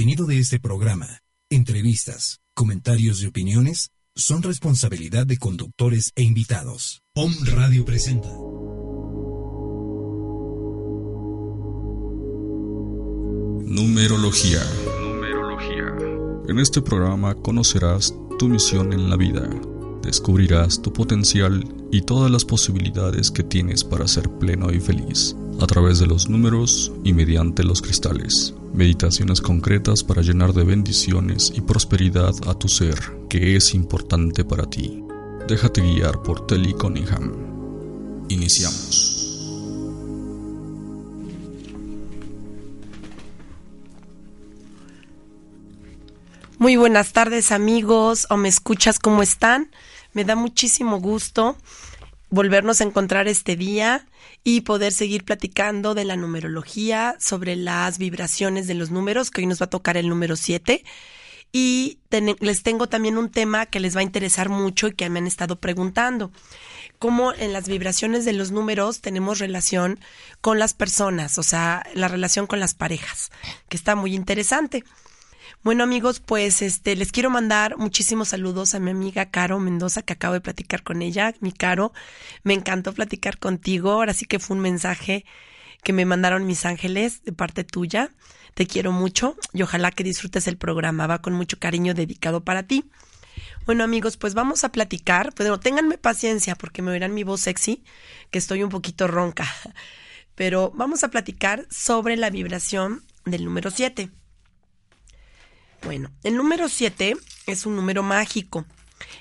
contenido de este programa, entrevistas, comentarios y opiniones son responsabilidad de conductores e invitados. Om Radio presenta. Numerología. Numerología. En este programa conocerás tu misión en la vida, descubrirás tu potencial y todas las posibilidades que tienes para ser pleno y feliz a través de los números y mediante los cristales. Meditaciones concretas para llenar de bendiciones y prosperidad a tu ser, que es importante para ti. Déjate guiar por Telly Cunningham. Iniciamos. Muy buenas tardes amigos, o me escuchas, ¿cómo están? Me da muchísimo gusto volvernos a encontrar este día y poder seguir platicando de la numerología, sobre las vibraciones de los números, que hoy nos va a tocar el número 7. Y les tengo también un tema que les va a interesar mucho y que me han estado preguntando. Cómo en las vibraciones de los números tenemos relación con las personas, o sea, la relación con las parejas, que está muy interesante. Bueno amigos, pues este les quiero mandar muchísimos saludos a mi amiga Caro Mendoza que acabo de platicar con ella. Mi Caro, me encantó platicar contigo. Ahora sí que fue un mensaje que me mandaron mis ángeles de parte tuya. Te quiero mucho y ojalá que disfrutes el programa. Va con mucho cariño dedicado para ti. Bueno amigos, pues vamos a platicar. Pero ténganme paciencia porque me oirán mi voz sexy, que estoy un poquito ronca. Pero vamos a platicar sobre la vibración del número 7. Bueno, el número 7 es un número mágico.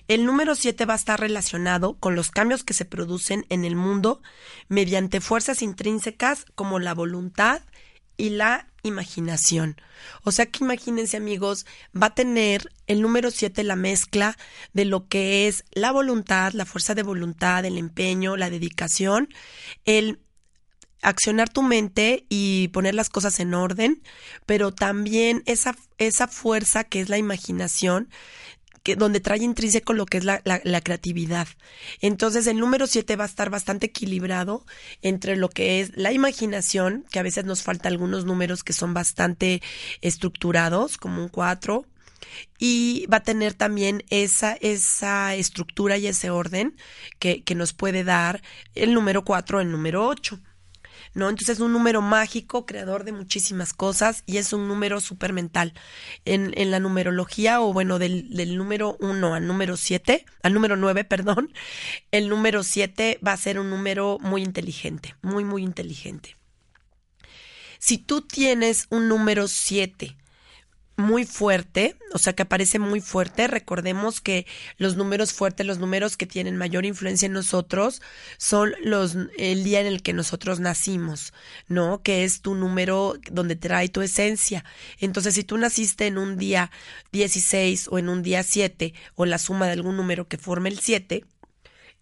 El número 7 va a estar relacionado con los cambios que se producen en el mundo mediante fuerzas intrínsecas como la voluntad y la imaginación. O sea que imagínense amigos, va a tener el número 7 la mezcla de lo que es la voluntad, la fuerza de voluntad, el empeño, la dedicación, el accionar tu mente y poner las cosas en orden, pero también esa, esa fuerza que es la imaginación, que, donde trae intrínseco lo que es la, la, creatividad. Entonces el número 7 va a estar bastante equilibrado entre lo que es la imaginación, que a veces nos falta algunos números que son bastante estructurados, como un 4, y va a tener también esa, esa estructura y ese orden que, que nos puede dar el número 4 el número 8. ¿No? Entonces es un número mágico, creador de muchísimas cosas y es un número súper mental. En, en, la numerología, o bueno, del, del número 1 al número 7, al número 9, perdón, el número 7 va a ser un número muy inteligente, muy, muy inteligente. Si tú tienes un número 7 muy fuerte, o sea que aparece muy fuerte. Recordemos que los números fuertes, los números que tienen mayor influencia en nosotros, son los el día en el que nosotros nacimos, ¿no? Que es tu número donde trae tu esencia. Entonces, si tú naciste en un día 16 o en un día 7 o la suma de algún número que forme el 7,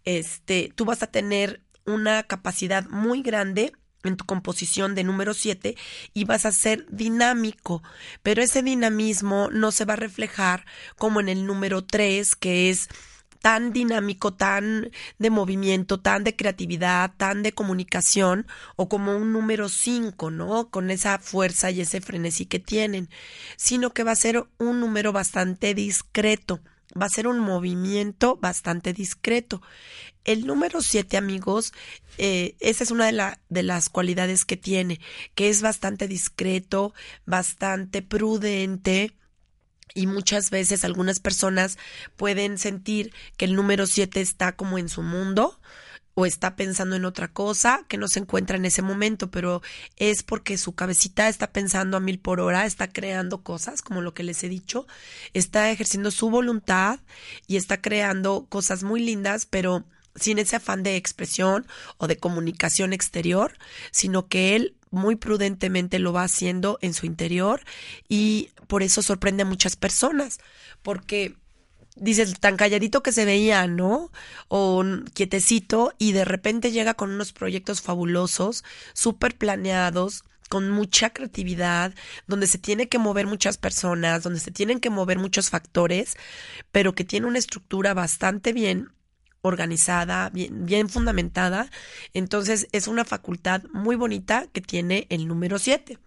este, tú vas a tener una capacidad muy grande en tu composición de número 7 y vas a ser dinámico, pero ese dinamismo no se va a reflejar como en el número 3, que es tan dinámico, tan de movimiento, tan de creatividad, tan de comunicación, o como un número 5, ¿no? Con esa fuerza y ese frenesí que tienen, sino que va a ser un número bastante discreto va a ser un movimiento bastante discreto. El número 7, amigos, eh, esa es una de, de las cualidades que tiene, que es bastante discreto, bastante prudente, y muchas veces algunas personas pueden sentir que el número 7 está como en su mundo o está pensando en otra cosa que no se encuentra en ese momento, pero es porque su cabecita está pensando a mil por hora, está creando cosas, como lo que les he dicho, está ejerciendo su voluntad y está creando cosas muy lindas, pero sin ese afán de expresión o de comunicación exterior, sino que él muy prudentemente lo va haciendo en su interior y por eso sorprende a muchas personas, porque dices, tan calladito que se veía, ¿no? O quietecito y de repente llega con unos proyectos fabulosos, súper planeados, con mucha creatividad, donde se tiene que mover muchas personas, donde se tienen que mover muchos factores, pero que tiene una estructura bastante bien organizada, bien, bien fundamentada. Entonces es una facultad muy bonita que tiene el número 7.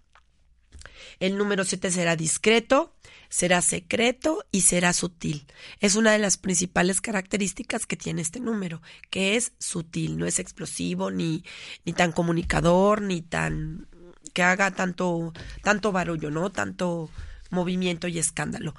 El número 7 será discreto, será secreto y será sutil. Es una de las principales características que tiene este número, que es sutil, no es explosivo, ni, ni tan comunicador, ni tan que haga tanto, tanto barullo, ¿no? Tanto movimiento y escándalo.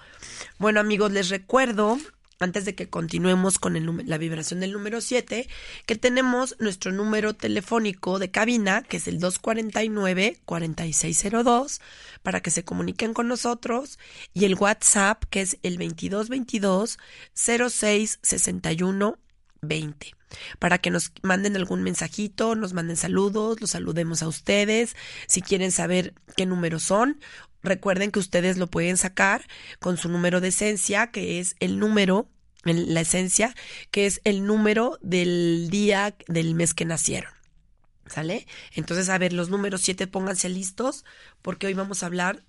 Bueno, amigos, les recuerdo antes de que continuemos con el, la vibración del número 7, que tenemos nuestro número telefónico de cabina, que es el 249-4602, para que se comuniquen con nosotros, y el WhatsApp, que es el 2222-066120 para que nos manden algún mensajito, nos manden saludos, los saludemos a ustedes. Si quieren saber qué números son, recuerden que ustedes lo pueden sacar con su número de esencia, que es el número, la esencia, que es el número del día del mes que nacieron. ¿Sale? Entonces, a ver, los números 7 pónganse listos porque hoy vamos a hablar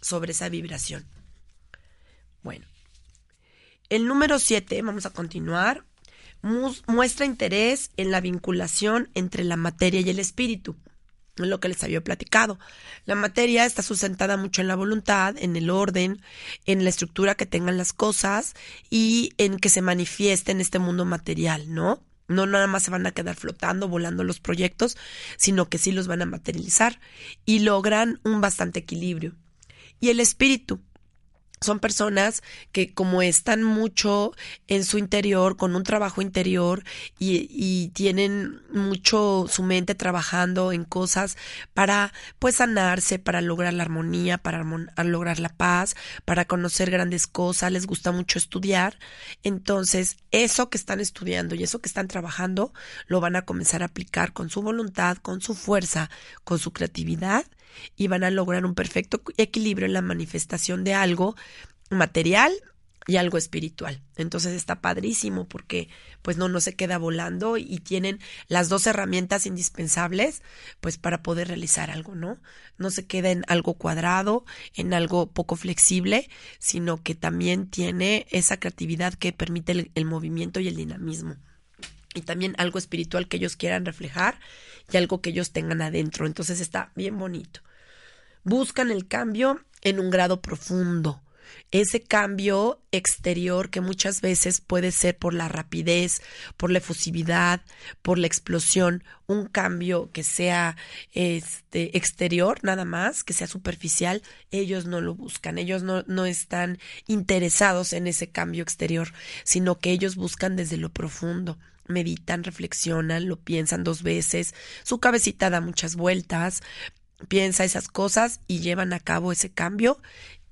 sobre esa vibración. Bueno, el número 7, vamos a continuar, muestra interés en la vinculación entre la materia y el espíritu. Lo que les había platicado. La materia está sustentada mucho en la voluntad, en el orden, en la estructura que tengan las cosas y en que se manifieste en este mundo material, ¿no? No nada más se van a quedar flotando, volando los proyectos, sino que sí los van a materializar y logran un bastante equilibrio. Y el espíritu, son personas que como están mucho en su interior, con un trabajo interior y, tienen mucho su mente trabajando en cosas para pues sanarse, para lograr la armonía, para lograr la paz, para conocer grandes cosas, les gusta mucho estudiar. Entonces, eso que están estudiando y eso que están trabajando lo van a comenzar a aplicar con su voluntad, con su fuerza, con su creatividad y van a lograr un perfecto equilibrio en la manifestación de algo material y algo espiritual. Entonces está padrísimo porque pues no, no se queda volando y tienen las dos herramientas indispensables pues para poder realizar algo, ¿no? No se queda en algo cuadrado, en algo poco flexible, sino que también tiene esa creatividad que permite el, el movimiento y el dinamismo. Y también algo espiritual que ellos quieran reflejar y algo que ellos tengan adentro. Entonces está bien bonito. Buscan el cambio en un grado profundo. Ese cambio exterior que muchas veces puede ser por la rapidez, por la efusividad, por la explosión, un cambio que sea este exterior nada más, que sea superficial, ellos no lo buscan, ellos no, no están interesados en ese cambio exterior, sino que ellos buscan desde lo profundo. Meditan, reflexionan, lo piensan dos veces, su cabecita da muchas vueltas, piensa esas cosas y llevan a cabo ese cambio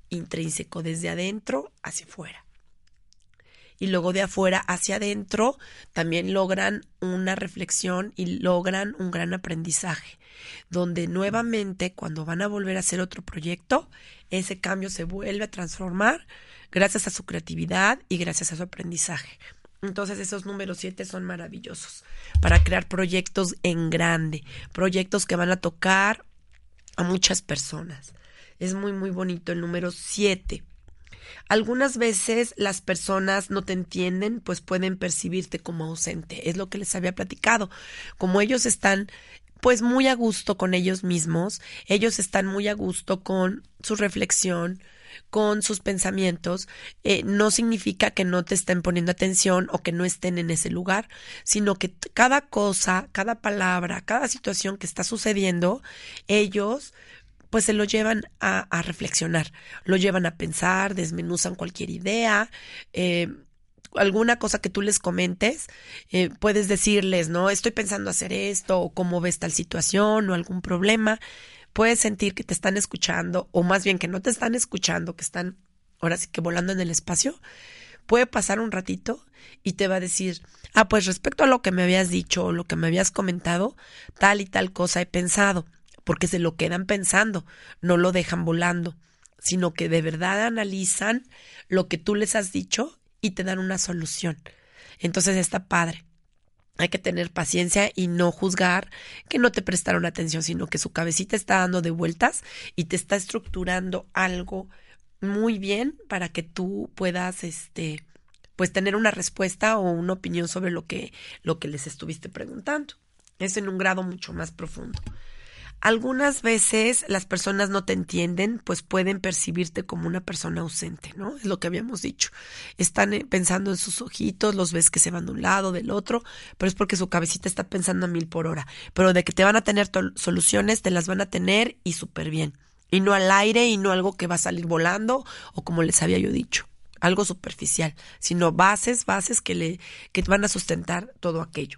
intrínseco desde adentro hacia afuera. Y luego de afuera hacia adentro también logran una reflexión y logran un gran aprendizaje, donde nuevamente cuando van a volver a hacer otro proyecto, ese cambio se vuelve a transformar gracias a su creatividad y gracias a su aprendizaje. Entonces esos números 7 son maravillosos para crear proyectos en grande, proyectos que van a tocar a muchas personas. Es muy, muy bonito el número 7. Algunas veces las personas no te entienden, pues pueden percibirte como ausente. Es lo que les había platicado. Como ellos están pues muy a gusto con ellos mismos, ellos están muy a gusto con su reflexión, con sus pensamientos, eh, no significa que no te estén poniendo atención o que no estén en ese lugar, sino que cada cosa, cada palabra, cada situación que está sucediendo, ellos pues se lo llevan a, reflexionar, lo llevan a pensar, desmenuzan cualquier idea, eh, alguna cosa que tú les comentes, eh, puedes decirles, ¿no? Estoy pensando hacer esto, o cómo ves tal situación, o algún problema. Puedes sentir que te están escuchando, o más bien que no te están escuchando, que están ahora sí que volando en el espacio. Puede pasar un ratito y te va a decir, ah, pues respecto a lo que me habías dicho o lo que me habías comentado, tal y tal cosa he pensado porque se lo quedan pensando, no lo dejan volando, sino que de verdad analizan lo que tú les has dicho y te dan una solución. Entonces está padre. Hay que tener paciencia y no juzgar que no te prestaron atención, sino que su cabecita está dando de vueltas y te está estructurando algo muy bien para que tú puedas este pues tener una respuesta o una opinión sobre lo que lo que les estuviste preguntando. Es en un grado mucho más profundo. Algunas veces las personas no te entienden, pues pueden percibirte como una persona ausente, ¿no? Es lo que habíamos dicho. Están eh, pensando en sus ojitos, los ves que se van de un lado, del otro, pero es porque su cabecita está pensando a mil por hora. Pero de que te van a tener soluciones, te las van a tener y súper bien. Y no al aire y no algo que va a salir volando o como les había yo dicho algo superficial, sino bases, bases que le que van a sustentar todo aquello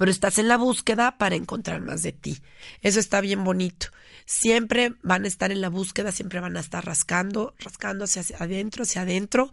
pero estás en la búsqueda para encontrar más de ti. Eso está bien bonito. Siempre van a estar en la búsqueda, siempre van a estar rascando, rascando hacia adentro, hacia adentro,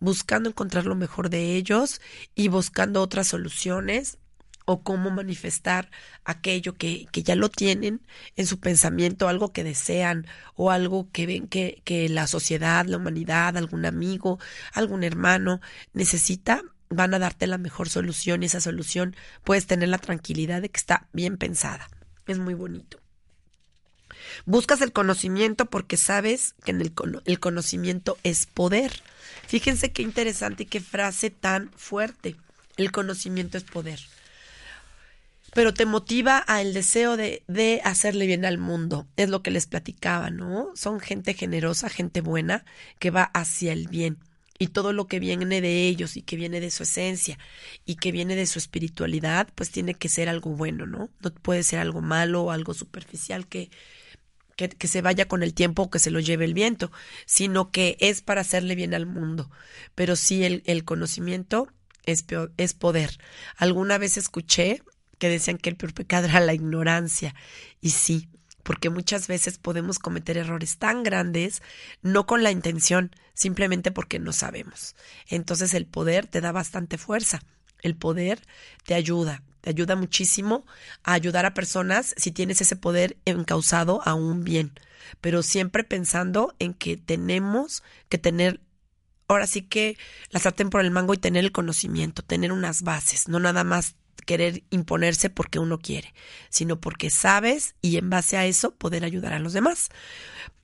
buscando encontrar lo mejor de ellos y buscando otras soluciones o cómo manifestar aquello que, que, ya lo tienen en su pensamiento, algo que desean o algo que ven que, que la sociedad, la humanidad, algún amigo, algún hermano necesita van a darte la mejor solución y esa solución puedes tener la tranquilidad de que está bien pensada. Es muy bonito. Buscas el conocimiento porque sabes que en el, el conocimiento es poder. Fíjense qué interesante y qué frase tan fuerte. El conocimiento es poder. Pero te motiva al deseo de, de hacerle bien al mundo. Es lo que les platicaba, ¿no? Son gente generosa, gente buena, que va hacia el bien y todo lo que viene de ellos y que viene de su esencia y que viene de su espiritualidad, pues tiene que ser algo bueno, ¿no? No puede ser algo malo o algo superficial que, que, se vaya con el tiempo o que se lo lleve el viento, sino que es para hacerle bien al mundo. Pero sí el, el conocimiento es, es poder. Alguna vez escuché que decían que el peor pecado era la ignorancia y sí, porque muchas veces podemos cometer errores tan grandes, no con la intención, simplemente porque no sabemos. Entonces el poder te da bastante fuerza, el poder te ayuda, te ayuda muchísimo a ayudar a personas si tienes ese poder encausado a un bien, pero siempre pensando en que tenemos que tener ahora sí que la sartén por el mango y tener el conocimiento, tener unas bases, no nada más querer imponerse porque uno quiere, sino porque sabes y en base a eso poder ayudar a los demás.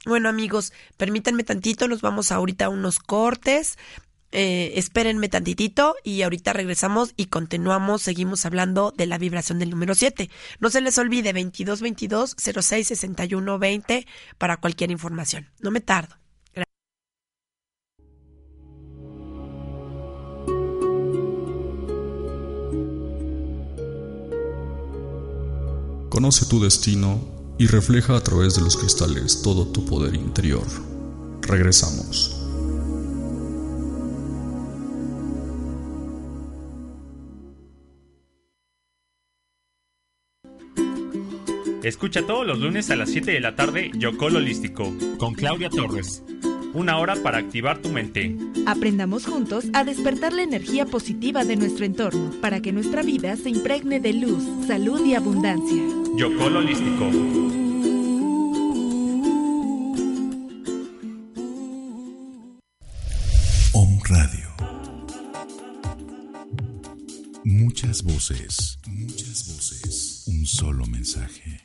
Bueno amigos, permítanme tantito, nos vamos ahorita a unos cortes. Eh, espérenme tantitito y ahorita regresamos y continuamos, seguimos hablando de la vibración del número 7. No se les olvide 2222 06 61 20 para cualquier información. No me tardo. Conoce tu destino y refleja a través de los cristales todo tu poder interior. Regresamos. Escucha todos los lunes a las 7 de la tarde Yocol Holístico con Claudia Torres una hora para activar tu mente. Aprendamos juntos a despertar la energía positiva de nuestro entorno para que nuestra vida se impregne de luz, salud y abundancia. Yocol Holístico. Om Radio. Muchas voces, muchas voces. Un solo mensaje,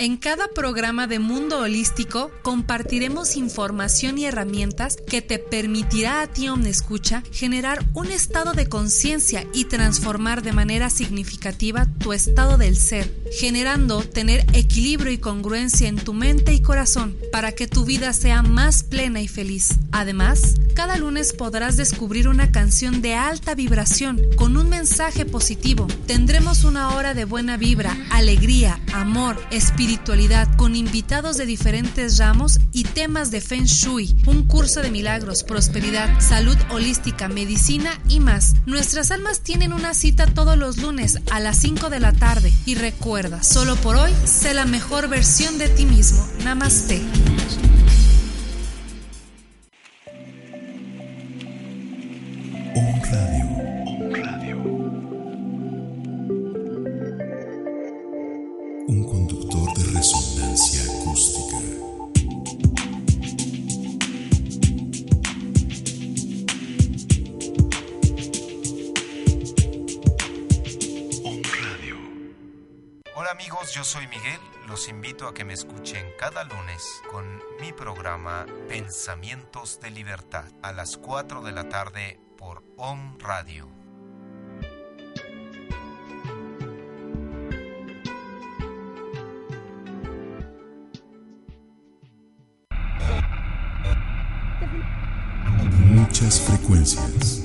En cada programa de Mundo Holístico compartiremos información y herramientas que te permitirá a ti, Escucha, generar un estado de conciencia y transformar de manera significativa tu estado del ser, generando tener equilibrio y congruencia en tu mente y corazón para que tu vida sea más plena y feliz. Además, cada lunes podrás descubrir una canción de alta vibración con un mensaje positivo. Tendremos una hora de buena vibra, alegría, amor, espiritualidad con invitados de diferentes ramos y temas de Feng Shui, un curso de milagros, prosperidad, salud holística, medicina y más. Nuestras almas tienen una cita todos los lunes a las 5 de la tarde y recuerda, solo por hoy, sé la mejor versión de ti mismo. Namaste. On Radio. On Radio. Un conductor de resonancia acústica. On Radio. Hola amigos, yo soy Miguel. Los invito a que me escuchen cada lunes con mi programa Pensamientos de Libertad a las 4 de la tarde por Om Radio. Muchas frecuencias.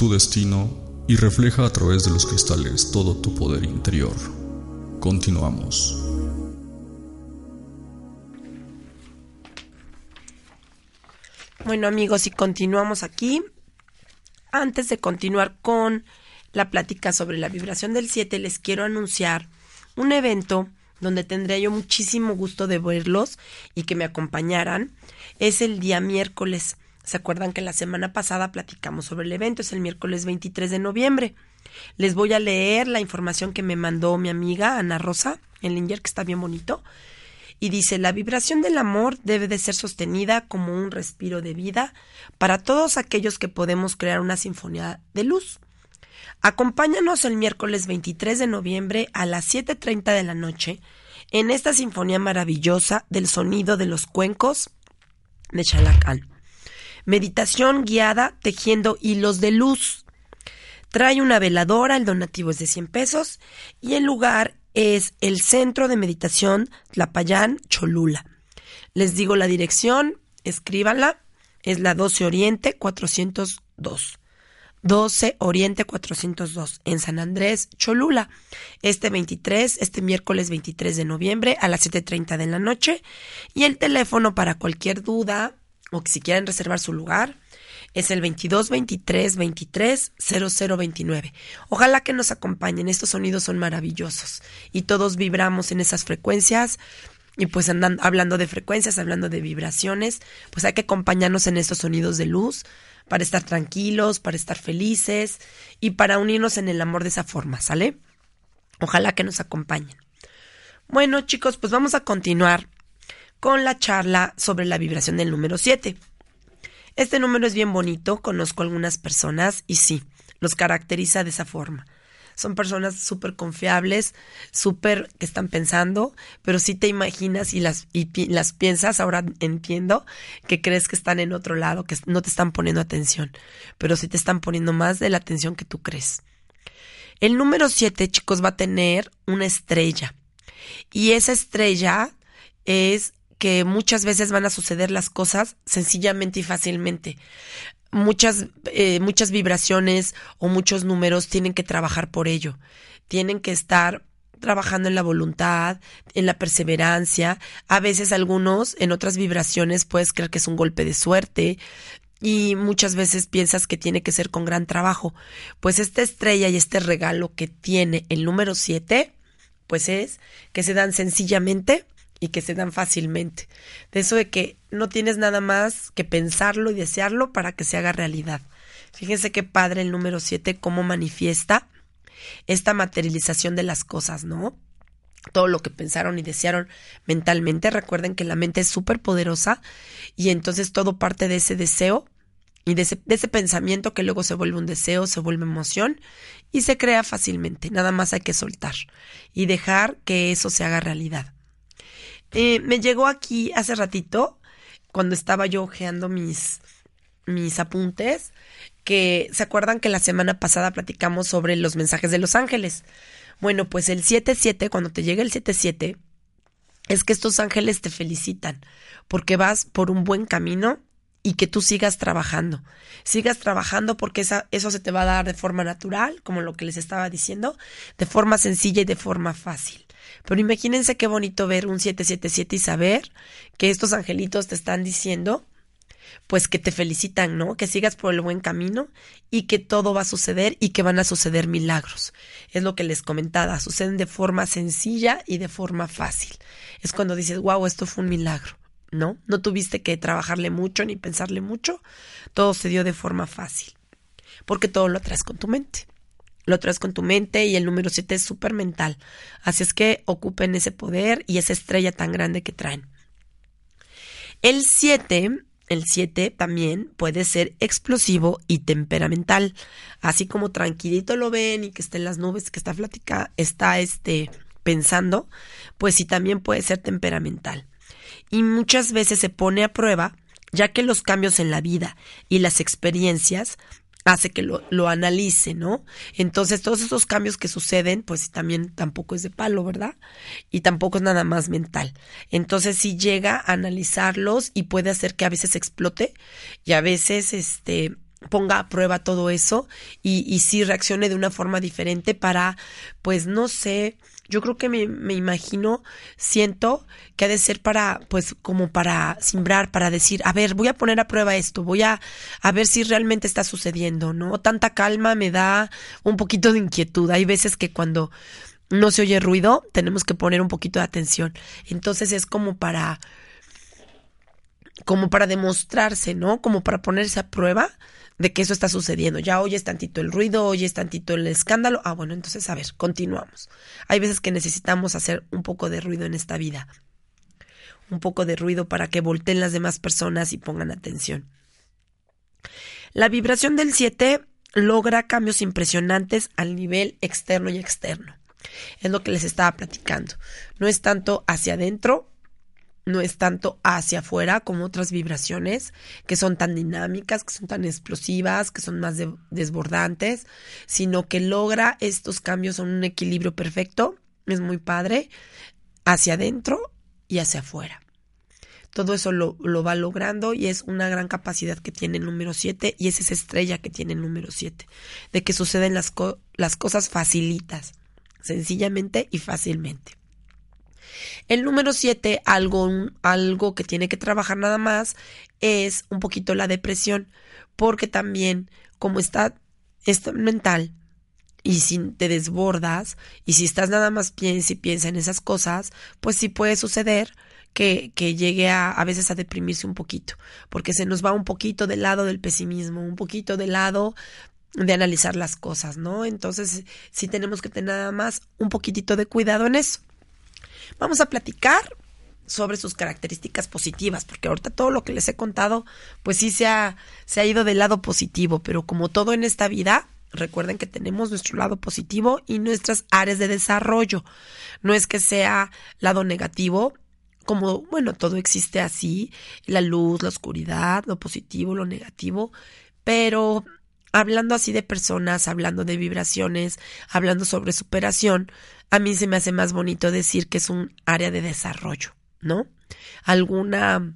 Tu destino y refleja a través de los cristales todo tu poder interior. Continuamos. Bueno amigos, y continuamos aquí. Antes de continuar con la plática sobre la vibración del 7, les quiero anunciar un evento donde tendría yo muchísimo gusto de verlos y que me acompañaran. Es el día miércoles. ¿Se acuerdan que la semana pasada platicamos sobre el evento? Es el miércoles 23 de noviembre. Les voy a leer la información que me mandó mi amiga Ana Rosa, el Linger, que está bien bonito. Y dice, la vibración del amor debe de ser sostenida como un respiro de vida para todos aquellos que podemos crear una sinfonía de luz. Acompáñanos el miércoles 23 de noviembre a las 7.30 de la noche en esta sinfonía maravillosa del sonido de los cuencos de Chalacán. Meditación guiada tejiendo hilos de luz. Trae una veladora, el donativo es de 100 pesos y el lugar es el Centro de Meditación Tlapayán Cholula. Les digo la dirección, escríbanla, es la 12 Oriente 402. 12 Oriente 402 en San Andrés, Cholula. Este 23, este miércoles 23 de noviembre a las 7.30 de la noche. Y el teléfono para cualquier duda o que si quieren reservar su lugar es el 22 23 23 0029. Ojalá que nos acompañen, estos sonidos son maravillosos y todos vibramos en esas frecuencias. Y pues andan, hablando de frecuencias, hablando de vibraciones, pues hay que acompañarnos en estos sonidos de luz para estar tranquilos, para estar felices y para unirnos en el amor de esa forma, ¿sale? Ojalá que nos acompañen. Bueno, chicos, pues vamos a continuar con la charla sobre la vibración del número 7. Este número es bien bonito, conozco algunas personas y sí, los caracteriza de esa forma. Son personas súper confiables, súper que están pensando, pero si te imaginas y las, y las piensas, ahora entiendo que crees que están en otro lado, que no te están poniendo atención, pero sí te están poniendo más de la atención que tú crees. El número 7, chicos, va a tener una estrella. Y esa estrella es que muchas veces van a suceder las cosas sencillamente y fácilmente. Muchas, eh, muchas vibraciones o muchos números tienen que trabajar por ello. Tienen que estar trabajando en la voluntad, en la perseverancia. A veces algunos en otras vibraciones puedes creer que es un golpe de suerte y muchas veces piensas que tiene que ser con gran trabajo. Pues esta estrella y este regalo que tiene el número 7, pues es que se dan sencillamente y que se dan fácilmente. De eso de que no tienes nada más que pensarlo y desearlo para que se haga realidad. Fíjense qué padre el número 7, cómo manifiesta esta materialización de las cosas, ¿no? Todo lo que pensaron y desearon mentalmente. Recuerden que la mente es súper poderosa y entonces todo parte de ese deseo y de ese, de ese pensamiento que luego se vuelve un deseo, se vuelve emoción y se crea fácilmente. Nada más hay que soltar y dejar que eso se haga realidad. Eh, me llegó aquí hace ratito, cuando estaba yo ojeando mis, mis apuntes, que se acuerdan que la semana pasada platicamos sobre los mensajes de los ángeles. Bueno, pues el 77, cuando te llega el 77, es que estos ángeles te felicitan porque vas por un buen camino y que tú sigas trabajando. Sigas trabajando porque esa, eso se te va a dar de forma natural, como lo que les estaba diciendo, de forma sencilla y de forma fácil. Pero imagínense qué bonito ver un 777 y saber que estos angelitos te están diciendo, pues que te felicitan, ¿no? Que sigas por el buen camino y que todo va a suceder y que van a suceder milagros. Es lo que les comentaba, suceden de forma sencilla y de forma fácil. Es cuando dices, wow, esto fue un milagro. ¿no? No tuviste que trabajarle mucho ni pensarle mucho, todo se dio de forma fácil, porque todo lo traes con tu mente. Lo traes con tu mente y el número 7 es súper mental. Así es que ocupen ese poder y esa estrella tan grande que traen. El 7, el 7 también puede ser explosivo y temperamental. Así como tranquilito lo ven y que está en las nubes, que está flatica, está este pensando, pues sí también puede ser temperamental y muchas veces se pone a prueba, ya que los cambios en la vida y las experiencias hace que lo, lo, analice, ¿no? Entonces, todos esos cambios que suceden, pues también tampoco es de palo, ¿verdad? Y tampoco es nada más mental. Entonces, si llega a analizarlos y puede hacer que a veces explote y a veces, este, ponga a prueba todo eso y, y sí reaccione de una forma diferente para, pues, no sé, yo creo que me, me, imagino, siento que ha de ser para, pues, como para simbrar, para decir, a ver, voy a poner a prueba esto, voy a, a ver si realmente está sucediendo, ¿no? Tanta calma me da un poquito de inquietud. Hay veces que cuando no se oye ruido, tenemos que poner un poquito de atención. Entonces es como para, como para demostrarse, ¿no? Como para ponerse a prueba de que eso está sucediendo. Ya oyes tantito el ruido, oyes tantito el escándalo. Ah, bueno, entonces a ver, continuamos. Hay veces que necesitamos hacer un poco de ruido en esta vida. Un poco de ruido para que volteen las demás personas y pongan atención. La vibración del 7 logra cambios impresionantes al nivel externo y externo. Es lo que les estaba platicando. No es tanto hacia adentro no es tanto hacia afuera como otras vibraciones que son tan dinámicas, que son tan explosivas, que son más desbordantes, sino que logra estos cambios en un equilibrio perfecto, es muy padre, hacia adentro y hacia afuera. Todo eso lo, va logrando y es una gran capacidad que tiene el número 7 y es esa estrella que tiene el número 7, de que suceden las, las cosas facilitas, sencillamente y fácilmente. El número 7, algo, algo que tiene que trabajar nada más, es un poquito la depresión, porque también como está, mental, y si te desbordas, y si estás nada más piensa y piensa en esas cosas, pues sí puede suceder que, que llegue a, a veces a deprimirse un poquito, porque se nos va un poquito del lado del pesimismo, un poquito del lado de analizar las cosas, ¿no? Entonces sí tenemos que tener nada más un poquitito de cuidado en eso. Vamos a platicar sobre sus características positivas, porque ahorita todo lo que les he contado, pues sí se ha, se ha ido del lado positivo, pero como todo en esta vida, recuerden que tenemos nuestro lado positivo y nuestras áreas de desarrollo. No es que sea lado negativo, como, bueno, todo existe así, la luz, la oscuridad, lo positivo, lo negativo, pero hablando así de personas, hablando de vibraciones, hablando sobre superación, a mí se me hace más bonito decir que es un área de desarrollo, ¿no? Alguna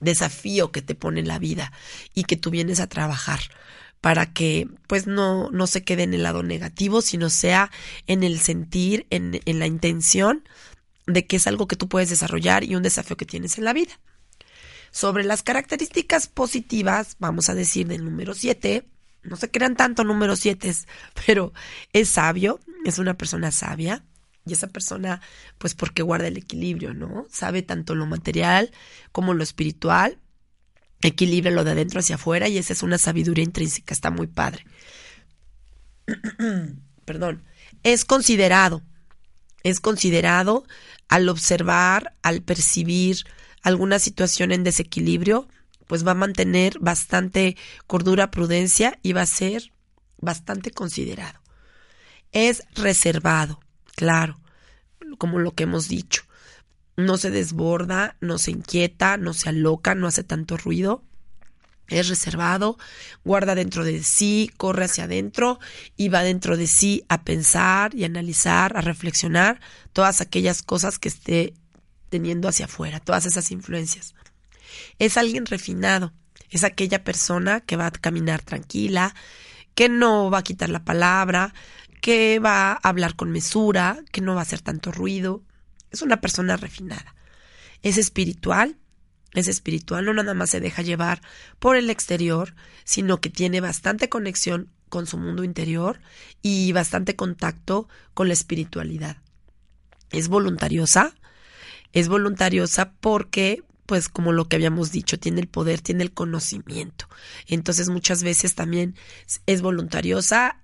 desafío que te pone la vida y que tú vienes a trabajar para que pues no, no se quede en el lado negativo, sino sea en el sentir, en, en la intención de que es algo que tú puedes desarrollar y un desafío que tienes en la vida. Sobre las características positivas, vamos a decir del número 7, no se crean tanto número 7, pero es sabio, es una persona sabia. Y esa persona, pues porque guarda el equilibrio, ¿no? Sabe tanto lo material como lo espiritual, equilibra lo de adentro hacia afuera y esa es una sabiduría intrínseca, está muy padre. Perdón, es considerado, es considerado al observar, al percibir alguna situación en desequilibrio, pues va a mantener bastante cordura, prudencia y va a ser bastante considerado. Es reservado, claro, como lo que hemos dicho. No se desborda, no se inquieta, no se aloca, no hace tanto ruido. Es reservado, guarda dentro de sí, corre hacia adentro y va dentro de sí a pensar y analizar, a reflexionar todas aquellas cosas que esté teniendo hacia afuera, todas esas influencias es alguien refinado, es aquella persona que va a caminar tranquila, que no va a quitar la palabra, que va a hablar con mesura, que no va a hacer tanto ruido. Es una persona refinada. Es espiritual, es espiritual, no nada más se deja llevar por el exterior, sino que tiene bastante conexión con su mundo interior y bastante contacto con la espiritualidad. Es voluntariosa, es voluntariosa porque pues como lo que habíamos dicho, tiene el poder, tiene el conocimiento. Entonces muchas veces también es voluntariosa,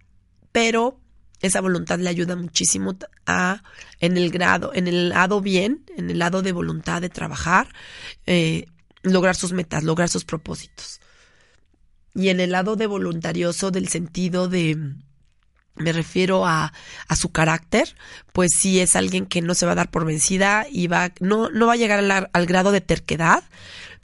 pero esa voluntad le ayuda muchísimo a, en el grado, en el lado bien, en el lado de voluntad de trabajar, eh, lograr sus metas, lograr sus propósitos. Y en el lado de voluntarioso del sentido de, me refiero a, a su carácter, pues sí es alguien que no se va a dar por vencida y va, no, no va a llegar al, al grado de terquedad,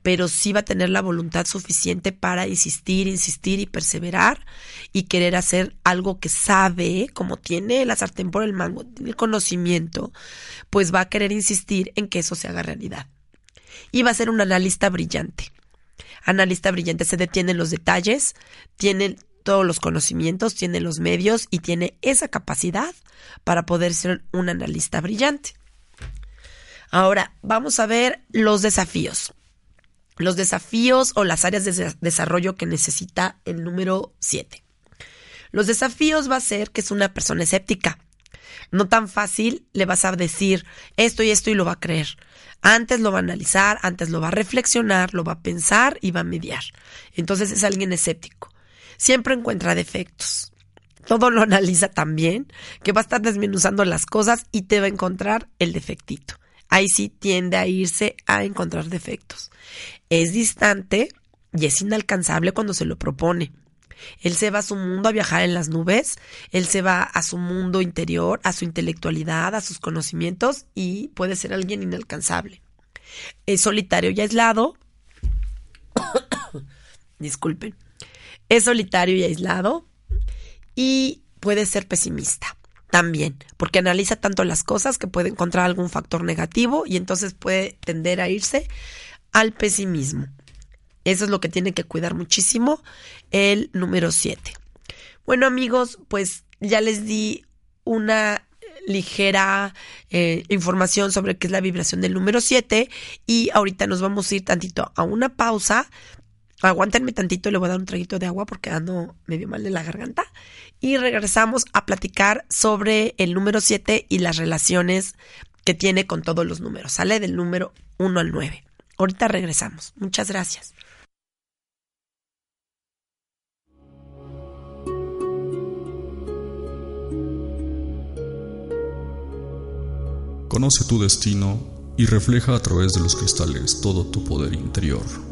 pero sí va a tener la voluntad suficiente para insistir, insistir y perseverar y querer hacer algo que sabe, como tiene la sartén por el mango, tiene el conocimiento, pues va a querer insistir en que eso se haga realidad. Y va a ser un analista brillante. Analista brillante se detiene en los detalles, tiene todos los conocimientos, tiene los medios y tiene esa capacidad para poder ser un analista brillante. Ahora, vamos a ver los desafíos los desafíos o las áreas de desarrollo que necesita el número 7. Los desafíos va a ser que es una persona escéptica. No tan fácil le vas a decir esto y esto y lo va a creer. Antes lo va a analizar, antes lo va a reflexionar, lo va a pensar y va a mediar. Entonces es alguien escéptico. Siempre encuentra defectos. Todo lo analiza tan bien que va a estar desmenuzando las cosas y te va a encontrar el defectito ahí sí tiende a irse a encontrar defectos. Es distante y es inalcanzable cuando se lo propone. Él se va a su mundo a viajar en las nubes, él se va a su mundo interior, a su intelectualidad, a sus conocimientos y puede ser alguien inalcanzable. Es solitario y aislado. Disculpen. Es solitario y aislado y puede ser pesimista también, porque analiza tanto las cosas que puede encontrar algún factor negativo y entonces puede tender a irse al pesimismo. Eso es lo que tiene que cuidar muchísimo el número 7. Bueno amigos, pues ya les di una ligera eh, información sobre qué es la vibración del número 7 y ahorita nos vamos a ir tantito a una pausa Aguántenme tantito, le voy a dar un traguito de agua porque ando medio mal de la garganta. Y regresamos a platicar sobre el número 7 y las relaciones que tiene con todos los números. Sale del número 1 al 9. Ahorita regresamos. Muchas gracias. Conoce tu destino y refleja a través de los cristales todo tu poder interior.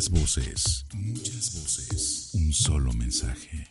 Muchas voces, muchas voces. Un solo mensaje,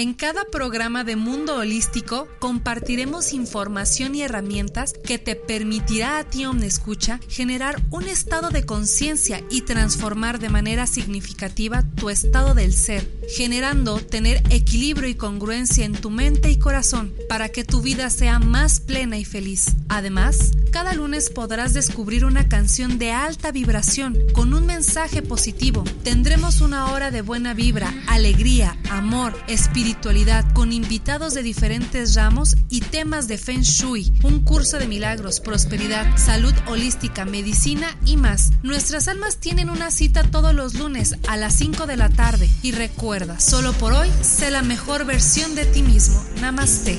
En cada programa de Mundo Holístico compartiremos información y herramientas que te permitirá a ti, Escucha, generar un estado de conciencia y transformar de manera significativa tu estado del ser, generando tener equilibrio y congruencia en tu mente y corazón para que tu vida sea más plena y feliz. Además, cada lunes podrás descubrir una canción de alta vibración con un mensaje positivo. Tendremos una hora de buena vibra, alegría, amor, espiritualidad con invitados de diferentes ramos y temas de Feng Shui, un curso de milagros, prosperidad, salud holística, medicina y más. Nuestras almas tienen una cita todos los lunes a las 5 de la tarde y recuerda, solo por hoy, sé la mejor versión de ti mismo. Namaste.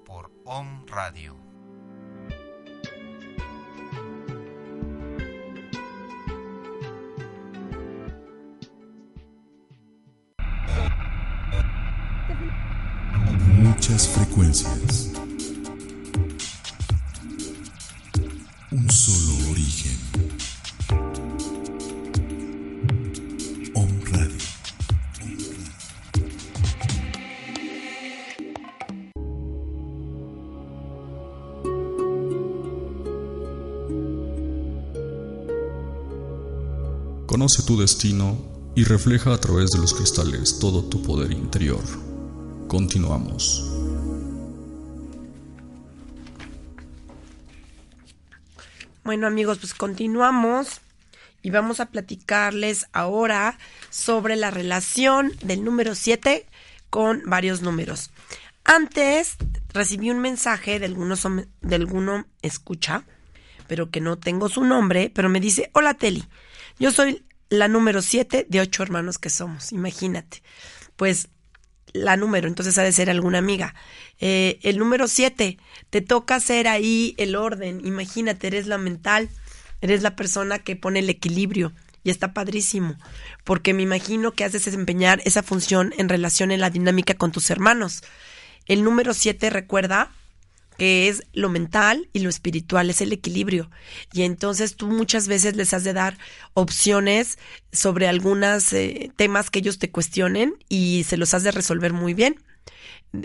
por Om Radio. Tu destino y refleja a través de los cristales todo tu poder interior. Continuamos. Bueno amigos, pues continuamos y vamos a platicarles ahora sobre la relación del número 7 con varios números. Antes recibí un mensaje de, algunos, de alguno escucha, pero que no tengo su nombre, pero me dice, hola Teli, yo soy la número 7 de ocho hermanos que somos, imagínate. Pues la número, entonces ha de ser alguna amiga. Eh, el número 7, te toca hacer ahí el orden, imagínate, eres la mental, eres la persona que pone el equilibrio y está padrísimo, porque me imagino que has de desempeñar esa función en relación en la dinámica con tus hermanos. El número 7 recuerda que es lo mental y lo espiritual, es el equilibrio. Y entonces tú muchas veces les has de dar opciones sobre algunos eh, temas que ellos te cuestionen y se los has de resolver muy bien.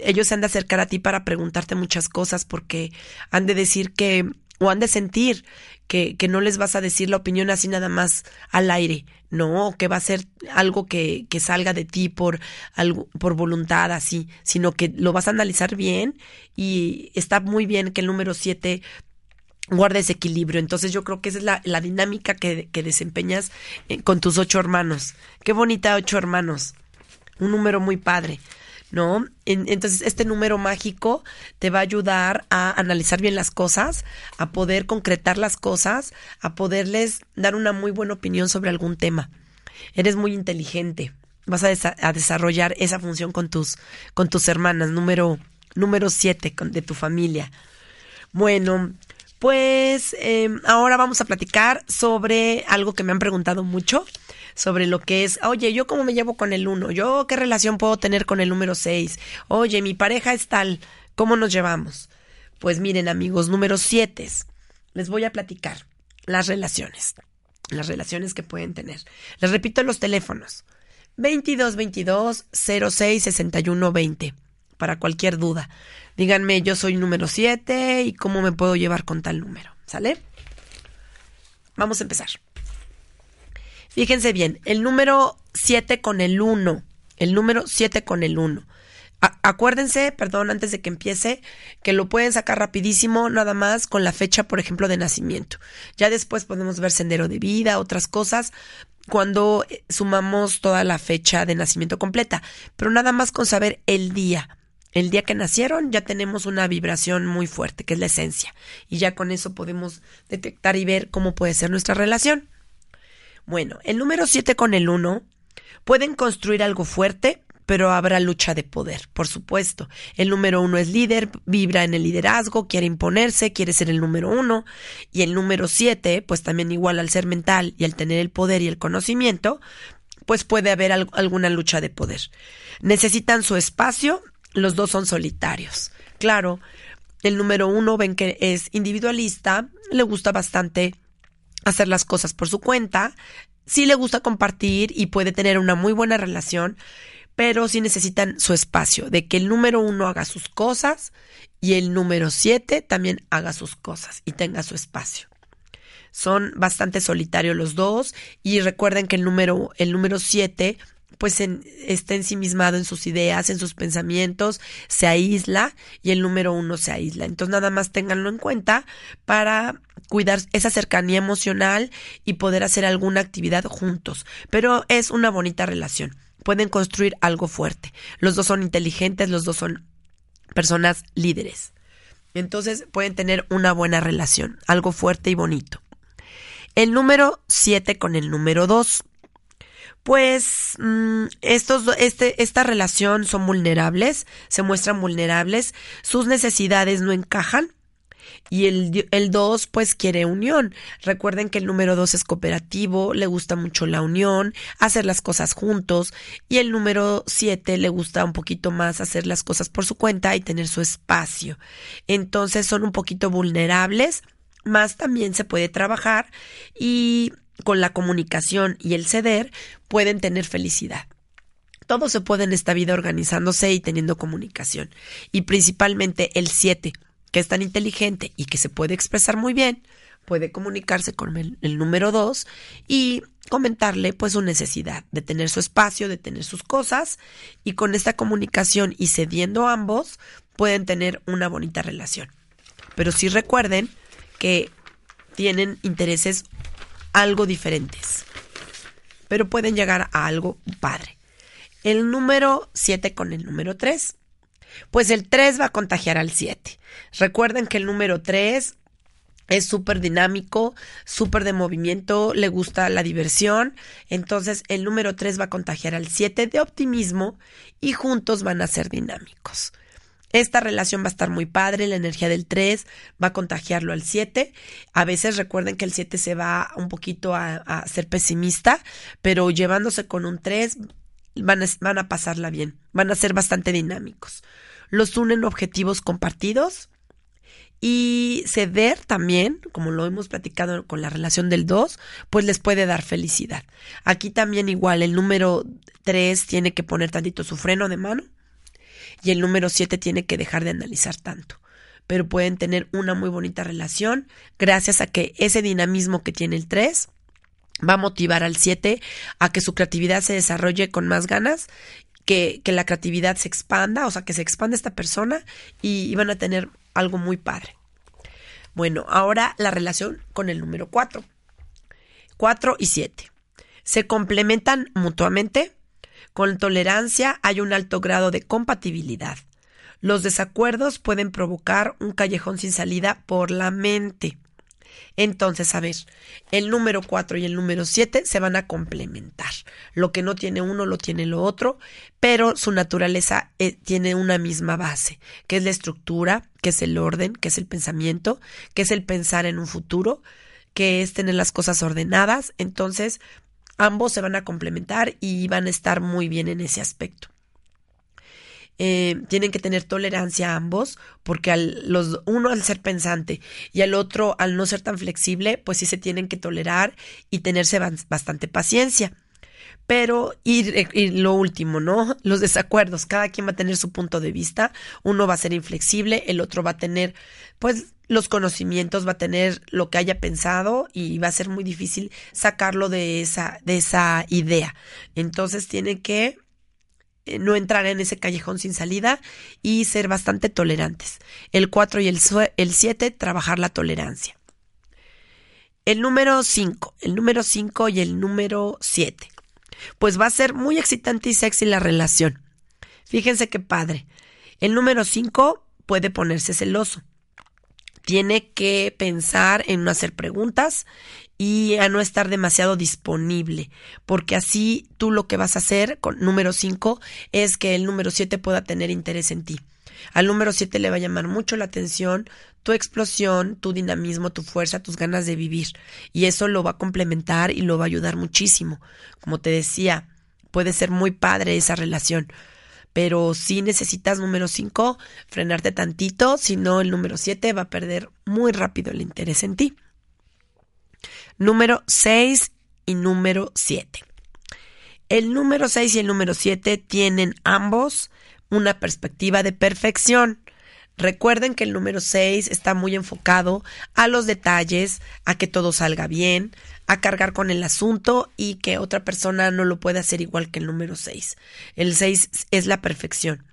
Ellos se han de acercar a ti para preguntarte muchas cosas porque han de decir que o han de sentir que, que, no les vas a decir la opinión así nada más al aire, no, que va a ser algo que, que salga de ti por, algo, por voluntad así, sino que lo vas a analizar bien y está muy bien que el número 7 guarde ese equilibrio. Entonces yo creo que esa es la, la dinámica que, que desempeñas eh, con tus ocho hermanos. Qué bonita ocho hermanos. Un número muy padre. ¿No? entonces, este número mágico te va a ayudar a analizar bien las cosas, a poder concretar las cosas, a poderles dar una muy buena opinión sobre algún tema. Eres muy inteligente. Vas a, desarrollar esa función con tus, con tus hermanas, número, número siete de tu familia. Bueno, pues em, ahora vamos a platicar sobre algo que me han preguntado mucho sobre lo que es, oye, yo cómo me llevo con el uno, yo qué relación puedo tener con el número seis, oye, mi pareja es tal, ¿cómo nos llevamos? Pues miren amigos, número siete, les voy a platicar las relaciones, las relaciones que pueden tener. Les repito los teléfonos, 22 22 06 61 20 para cualquier duda. Díganme, yo soy número 7 y cómo me puedo llevar con tal número. ¿Sale? Vamos a empezar. Fíjense bien, el número 7 con el 1, el número 7 con el 1. Acuérdense, perdón, antes de que empiece, que lo pueden sacar rapidísimo, nada más con la fecha, por ejemplo, de nacimiento. Ya después podemos ver sendero de vida, otras cosas, cuando eh, sumamos toda la fecha de nacimiento completa. Pero nada más con saber el día. El día que nacieron ya tenemos una vibración muy fuerte, que es la esencia. Y ya con eso podemos detectar y ver cómo puede ser nuestra relación. Bueno, el número 7 con el 1 pueden construir algo fuerte, pero habrá lucha de poder, por supuesto. El número uno es líder, vibra en el liderazgo, quiere imponerse, quiere ser el número uno. Y el número siete, pues también igual al ser mental y al tener el poder y el conocimiento, pues puede haber alguna lucha de poder. Necesitan su espacio, los dos son solitarios. Claro, el número uno ven que es individualista, le gusta bastante hacer las cosas por su cuenta, sí le gusta compartir y puede tener una muy buena relación, pero sí necesitan su espacio, de que el número uno haga sus cosas y el número siete también haga sus cosas y tenga su espacio. Son bastante solitarios los dos y recuerden que el número, el número siete pues está ensimismado en sus ideas, en sus pensamientos, se aísla y el número uno se aísla. Entonces nada más ténganlo en cuenta para cuidar esa cercanía emocional y poder hacer alguna actividad juntos. Pero es una bonita relación. Pueden construir algo fuerte. Los dos son inteligentes, los dos son personas líderes. Entonces pueden tener una buena relación, algo fuerte y bonito. El número 7 con el número 2 pues mm, estos, este, esta relación son vulnerables, se muestran vulnerables, sus necesidades no encajan y el, el 2 pues quiere unión. Recuerden que el número 2 es cooperativo, le gusta mucho la unión, hacer las cosas juntos. Y el número 7 le gusta un poquito más hacer las cosas por su cuenta y tener su espacio. Entonces son un poquito vulnerables, más también se puede trabajar y con la comunicación y el ceder pueden tener felicidad. Todo se puede en esta vida organizándose y teniendo comunicación. Y principalmente el 7 que es tan inteligente y que se puede expresar muy bien, puede comunicarse con el, número dos y comentarle pues su necesidad de tener su espacio, de tener sus cosas y con esta comunicación y cediendo ambos pueden tener una bonita relación. Pero sí recuerden que tienen intereses algo diferentes, pero pueden llegar a algo padre. El número 7 con el número 3 pues el 3 va a contagiar al 7. Recuerden que el número 3 es súper dinámico, súper de movimiento, le gusta la diversión. Entonces el número 3 va a contagiar al 7 de optimismo y juntos van a ser dinámicos. Esta relación va a estar muy padre, la energía del 3 va a contagiarlo al 7. A veces recuerden que el 7 se va un poquito a, ser pesimista, pero llevándose con un 3 van a, pasarla bien, van a ser bastante dinámicos los unen objetivos compartidos y ceder también, como lo hemos platicado con la relación del 2, pues les puede dar felicidad. Aquí también igual el número 3 tiene que poner tantito su freno de mano y el número 7 tiene que dejar de analizar tanto. Pero pueden tener una muy bonita relación gracias a que ese dinamismo que tiene el 3 va a motivar al 7 a que su creatividad se desarrolle con más ganas que, la creatividad se expanda, o sea, que se expanda esta persona y, van a tener algo muy padre. Bueno, ahora la relación con el número 4. 4 y 7. Se complementan mutuamente. Con tolerancia hay un alto grado de compatibilidad. Los desacuerdos pueden provocar un callejón sin salida por la mente. Entonces, a ver, el número 4 y el número 7 se van a complementar. Lo que no tiene uno lo tiene lo otro, pero su naturaleza eh, tiene una misma base, que es la estructura, que es el orden, que es el pensamiento, que es el pensar en un futuro, que es tener las cosas ordenadas. Entonces, ambos se van a complementar y van a estar muy bien en ese aspecto. Eh, tienen que tener tolerancia a ambos, porque al, los, uno al ser pensante y al otro al no ser tan flexible, pues sí se tienen que tolerar y tenerse bastante paciencia. Pero, y, lo último, ¿no? Los desacuerdos. Cada quien va a tener su punto de vista. Uno va a ser inflexible, el otro va a tener, pues, los conocimientos, va a tener lo que haya pensado y va a ser muy difícil sacarlo de esa, de esa idea. Entonces tiene que no entrar en ese callejón sin salida y ser bastante tolerantes. El 4 y el 7, trabajar la tolerancia. El número 5, el número 5 y el número 7. Pues va a ser muy excitante y sexy la relación. Fíjense qué padre. El número 5 puede ponerse celoso. Tiene que pensar en no hacer preguntas y a no estar demasiado disponible, porque así tú lo que vas a hacer con número 5 es que el número 7 pueda tener interés en ti. Al número 7 le va a llamar mucho la atención tu explosión, tu dinamismo, tu fuerza, tus ganas de vivir. Y eso lo va a complementar y lo va a ayudar muchísimo. Como te decía, puede ser muy padre esa relación. Pero si necesitas número 5, frenarte tantito, si no el número 7 va a perder muy rápido el interés en ti número 6 y número 7. El número 6 y el número 7 tienen ambos una perspectiva de perfección. Recuerden que el número 6 está muy enfocado a los detalles, a que todo salga bien, a cargar con el asunto y que otra persona no lo pueda hacer igual que el número 6. El 6 es la perfección.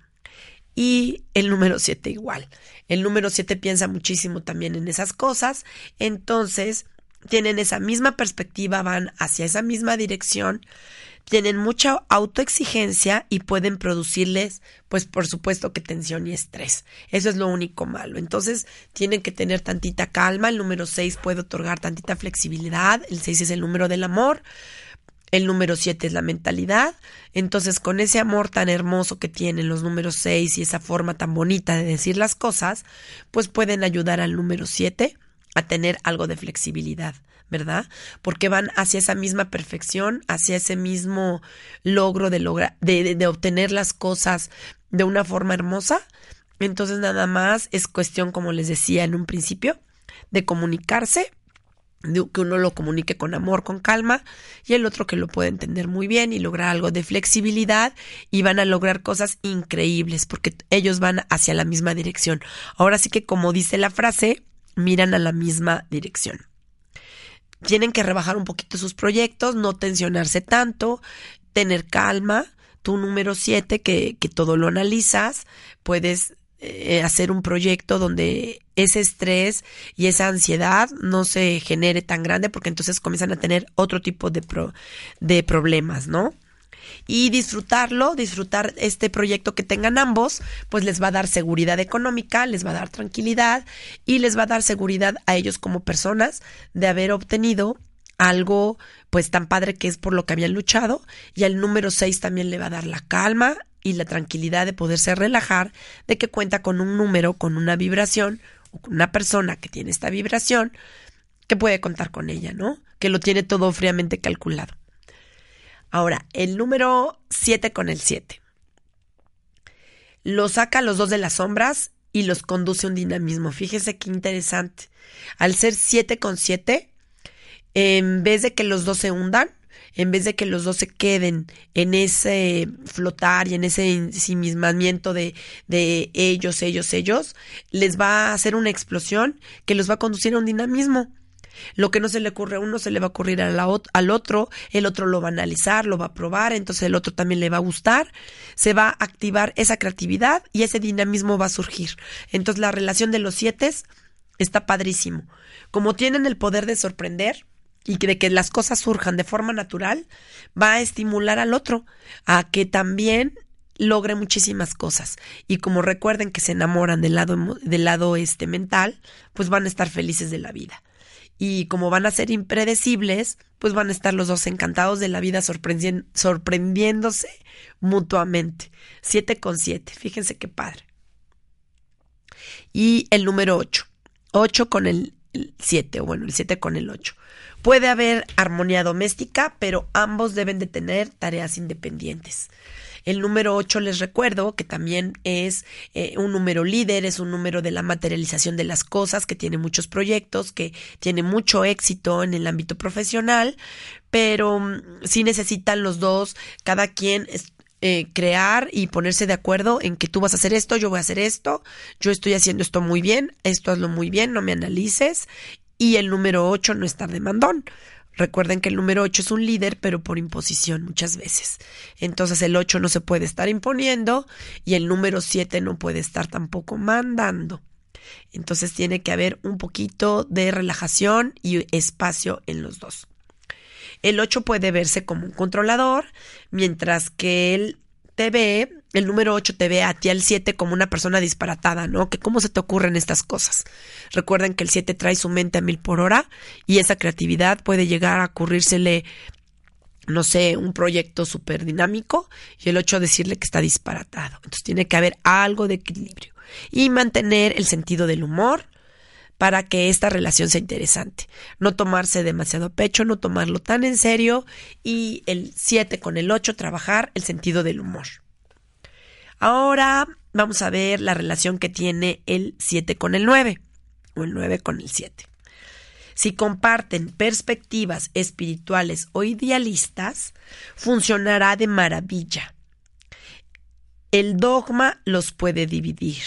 Y el número 7 igual. El número 7 piensa muchísimo también en esas cosas. Entonces, tienen esa misma perspectiva, van hacia esa misma dirección, tienen mucha autoexigencia y pueden producirles, pues por supuesto que tensión y estrés. Eso es lo único malo. Entonces tienen que tener tantita calma. El número 6 puede otorgar tantita flexibilidad. El 6 es el número del amor. El número 7 es la mentalidad. Entonces, con ese amor tan hermoso que tienen los números 6 y esa forma tan bonita de decir las cosas, pues pueden ayudar al número 7 a tener algo de flexibilidad, ¿verdad? Porque van hacia esa misma perfección, hacia ese mismo logro de, lograr, de, de obtener las cosas de una forma hermosa. Entonces, nada más es cuestión, como les decía en un principio, de comunicarse que uno lo comunique con amor, con calma, y el otro que lo pueda entender muy bien y lograr algo de flexibilidad y van a lograr cosas increíbles porque ellos van hacia la misma dirección. Ahora sí que como dice la frase, miran a la misma dirección. Tienen que rebajar un poquito sus proyectos, no tensionarse tanto, tener calma. Tu número 7, que, que todo lo analizas, puedes eh, hacer un proyecto donde ese estrés y esa ansiedad no se genere tan grande porque entonces comienzan a tener otro tipo de, de problemas, ¿no? Y disfrutarlo, disfrutar este proyecto que tengan ambos, pues les va a dar seguridad económica, les va a dar tranquilidad y les va a dar seguridad a ellos como personas de haber obtenido algo pues tan padre que es por lo que habían luchado y al número 6 también le va a dar la calma y la tranquilidad de poderse relajar, de que cuenta con un número, con una vibración, o con una persona que tiene esta vibración, que puede contar con ella, ¿no? Que lo tiene todo fríamente calculado. Ahora, el número 7 con el 7. Lo saca los dos de las sombras y los conduce a un dinamismo. Fíjese qué interesante. Al ser 7 con 7, en vez de que los dos se hundan, en vez de que los dos se queden en ese flotar y en ese ensimismamiento de, de ellos, ellos, ellos, les va a hacer una explosión que los va a conducir a un dinamismo. Lo que no se le ocurre a uno se le va a ocurrir al otro, el otro lo va a analizar, lo va a probar, entonces el otro también le va a gustar, se va a activar esa creatividad y ese dinamismo va a surgir. Entonces la relación de los siete está padrísimo. Como tienen el poder de sorprender, y de que las cosas surjan de forma natural, va a estimular al otro a que también logre muchísimas cosas. Y como recuerden que se enamoran del lado, del lado este mental, pues van a estar felices de la vida. Y como van a ser impredecibles, pues van a estar los dos encantados de la vida sorprendiéndose mutuamente. Siete con siete, fíjense qué padre. Y el número ocho. Ocho con el siete, o bueno, el siete con el ocho. Puede haber armonía doméstica, pero ambos deben de tener tareas independientes. El número 8 les recuerdo que también es eh, un número líder, es un número de la materialización de las cosas, que tiene muchos proyectos, que tiene mucho éxito en el ámbito profesional, pero mm, sí necesitan los dos, cada quien eh, crear y ponerse de acuerdo en que tú vas a hacer esto, yo voy a hacer esto, yo estoy haciendo esto muy bien, esto hazlo muy bien, no me analices y el número 8 no estar de mandón. Recuerden que el número 8 es un líder, pero por imposición muchas veces. Entonces el 8 no se puede estar imponiendo y el número 7 no puede estar tampoco mandando. Entonces tiene que haber un poquito de relajación y espacio en los dos. El 8 puede verse como un controlador, mientras que el te ve, el número 8 te ve a ti al 7 como una persona disparatada, ¿no? Que cómo se te ocurren estas cosas. Recuerden que el 7 trae su mente a mil por hora y esa creatividad puede llegar a ocurrírsele, no sé, un proyecto súper dinámico y el 8 decirle que está disparatado. Entonces tiene que haber algo de equilibrio y mantener el sentido del humor, para que esta relación sea interesante. No tomarse demasiado pecho, no tomarlo tan en serio y el 7 con el 8 trabajar el sentido del humor. Ahora vamos a ver la relación que tiene el 7 con el 9 o el 9 con el 7. Si comparten perspectivas espirituales o idealistas, funcionará de maravilla. El dogma los puede dividir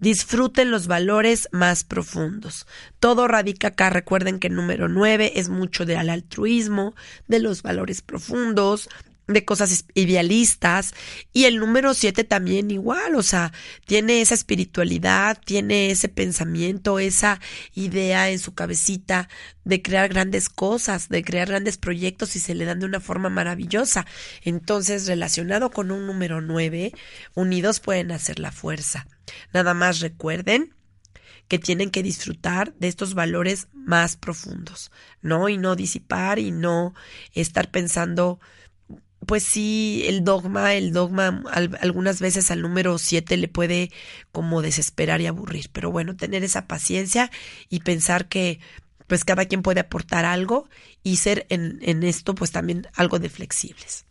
disfruten los valores más profundos. Todo radica acá, recuerden que el número 9 es mucho del altruismo, de los valores profundos, de cosas idealistas y el número 7 también igual, o sea, tiene esa espiritualidad, tiene ese pensamiento, esa idea en su cabecita de crear grandes cosas, de crear grandes proyectos y se le dan de una forma maravillosa. Entonces, relacionado con un número 9, unidos pueden hacer la fuerza. Nada más recuerden que tienen que disfrutar de estos valores más profundos, ¿no? Y no disipar y no estar pensando, pues sí, el dogma, el dogma algunas veces al número 7 le puede como desesperar y aburrir, pero bueno, tener esa paciencia y pensar que pues cada quien puede aportar algo y ser en, en esto pues también algo de flexibles.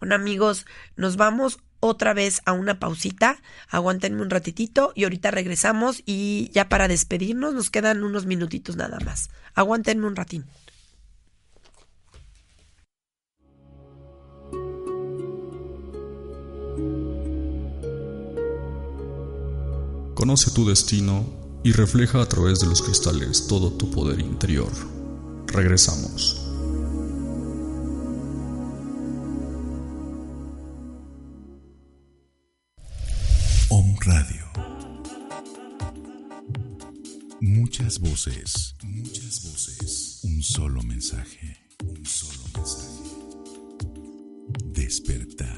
Bueno amigos, nos vamos otra vez a una pausita, aguántenme un ratitito y ahorita regresamos y ya para despedirnos nos quedan unos minutitos nada más. Aguántenme un ratín. Conoce tu destino y refleja a través de los cristales todo tu poder interior. Regresamos. Om Radio. Muchas voces, muchas voces. Un solo mensaje, un solo mensaje. Despertar.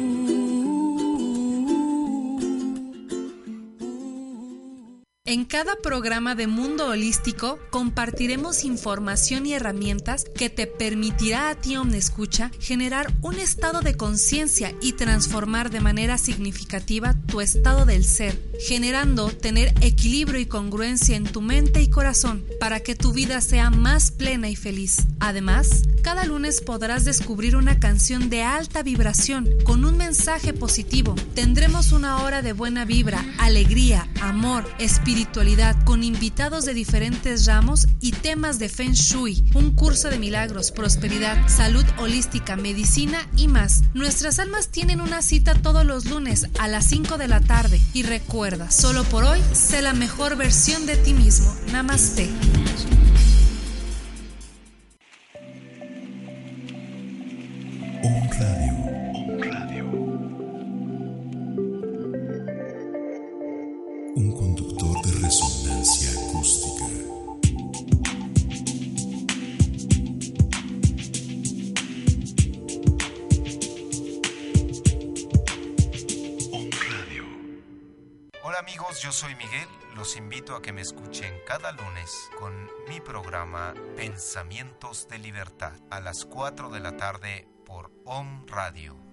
Cada programa de Mundo Holístico compartiremos información y herramientas que te permitirá a ti, Omnescucha, generar un estado de conciencia y transformar de manera significativa tu estado del ser, generando tener equilibrio y congruencia en tu mente y corazón para que tu vida sea más plena y feliz. Además, cada lunes podrás descubrir una canción de alta vibración con un mensaje positivo. Tendremos una hora de buena vibra, alegría, amor, espiritualidad con invitados de diferentes ramos y temas de Feng Shui, un curso de milagros, prosperidad, salud holística, medicina y más. Nuestras almas tienen una cita todos los lunes a las 5 de la tarde y recuerda, solo por hoy, sé la mejor versión de ti mismo. Namaste. Radio. Radio. Un conductor de resonancia acústica. Radio. Hola amigos, yo soy Miguel. Los invito a que me escuchen cada lunes con mi programa Pensamientos de Libertad a las 4 de la tarde por Om Radio.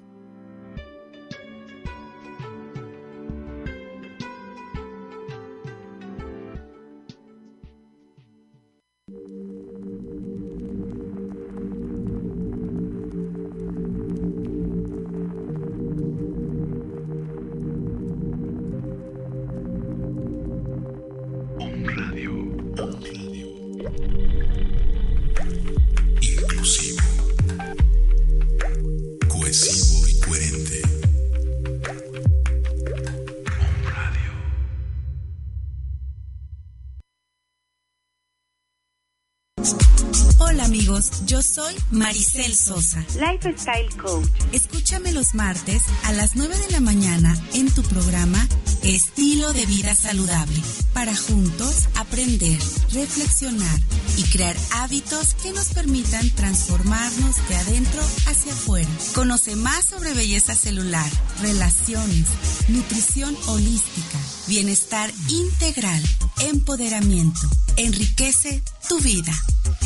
Maricel Sosa. Lifestyle Coach. Escúchame los martes a las 9 de la mañana en tu programa Estilo de Vida Saludable, para juntos aprender, reflexionar y crear hábitos que nos permitan transformarnos de adentro hacia afuera. Conoce más sobre belleza celular, relaciones, nutrición holística, bienestar integral, empoderamiento. Enriquece tu vida.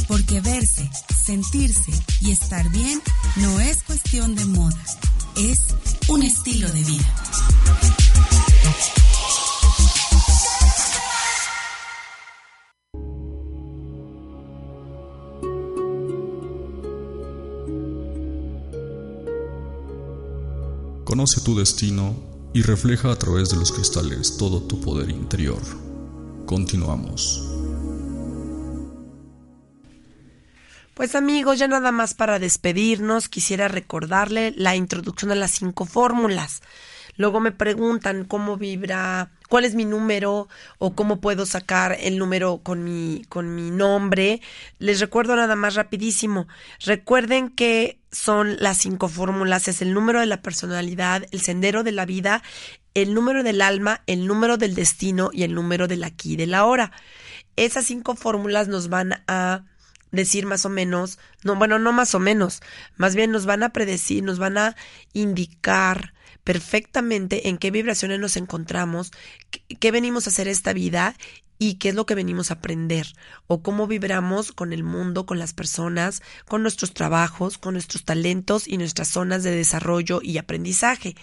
Porque verse, sentirse y estar bien no es cuestión de moda, es un estilo de vida. Conoce tu destino y refleja a través de los cristales todo tu poder interior. Continuamos. Pues amigos, ya nada más para despedirnos, quisiera recordarle la introducción a las cinco fórmulas. Luego me preguntan cómo vibra, cuál es mi número o cómo puedo sacar el número con mi, con mi nombre. Les recuerdo nada más rapidísimo. Recuerden que son las cinco fórmulas, es el número de la personalidad, el sendero de la vida, el número del alma, el número del destino y el número del aquí y de la hora. Esas cinco fórmulas nos van a decir más o menos, no, bueno, no más o menos, más bien nos van a predecir, nos van a indicar perfectamente en qué vibraciones nos encontramos, qué, venimos a hacer esta vida y qué es lo que venimos a aprender o cómo vibramos con el mundo, con las personas, con nuestros trabajos, con nuestros talentos y nuestras zonas de desarrollo y aprendizaje.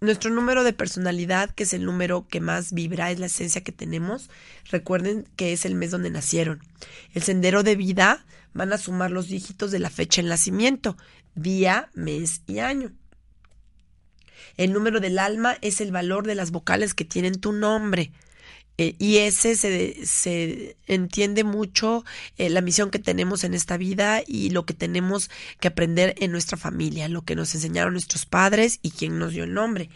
Nuestro número de personalidad, que es el número que más vibra, es la esencia que tenemos. Recuerden que es el mes donde nacieron. El sendero de vida van a sumar los dígitos de la fecha de nacimiento, día, mes y año. El número del alma es el valor de las vocales que tienen tu nombre. Eh, y ese se, se entiende mucho eh, la misión que tenemos en esta vida y lo que tenemos que aprender en nuestra familia, lo que nos enseñaron nuestros padres y quien nos dio el nombre.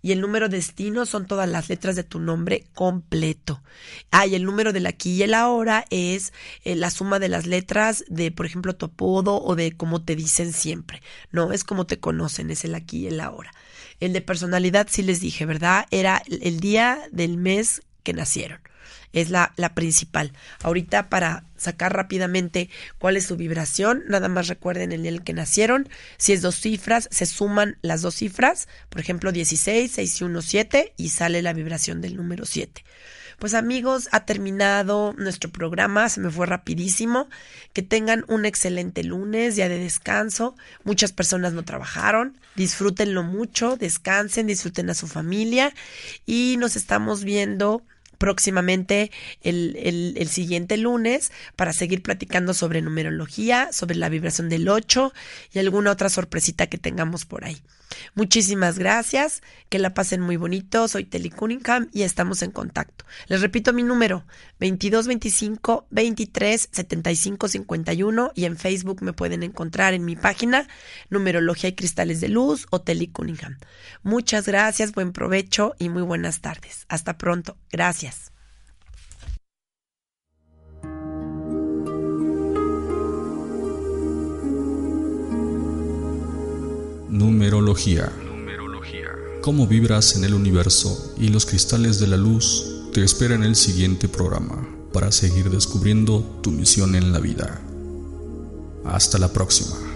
Y el número destino son todas las letras de tu nombre completo. Ah, y el número del aquí y el ahora es eh, la suma de las letras de, por ejemplo, tu apodo o de cómo te dicen siempre. No, es como te conocen, es el aquí y el ahora. El de personalidad, sí les dije, ¿verdad? Era el día del mes nacieron. Es la, la principal. Ahorita para sacar rápidamente cuál es su vibración, nada más recuerden el en el que nacieron. Si es dos cifras, se suman las dos cifras, por ejemplo 16, 6 y 1, 7 y sale la vibración del número 7. Pues amigos, ha terminado nuestro programa, se me fue rapidísimo. Que tengan un excelente lunes, día de descanso. Muchas personas no trabajaron, disfrútenlo mucho, descansen, disfruten a su familia y nos estamos viendo próximamente el, el, siguiente lunes para seguir platicando sobre numerología, sobre la vibración del 8 y alguna otra sorpresita que tengamos por ahí. Muchísimas gracias, que la pasen muy bonito. Soy Telly Cunningham y estamos en contacto. Les repito mi número: 2225 23 75 51 y en Facebook me pueden encontrar en mi página Numerología y Cristales de Luz o Telly Cunningham. Muchas gracias, buen provecho y muy buenas tardes. Hasta pronto. Gracias. Numerología. Cómo vibras en el universo y los cristales de la luz te esperan el siguiente programa para seguir descubriendo tu misión en la vida. Hasta la próxima.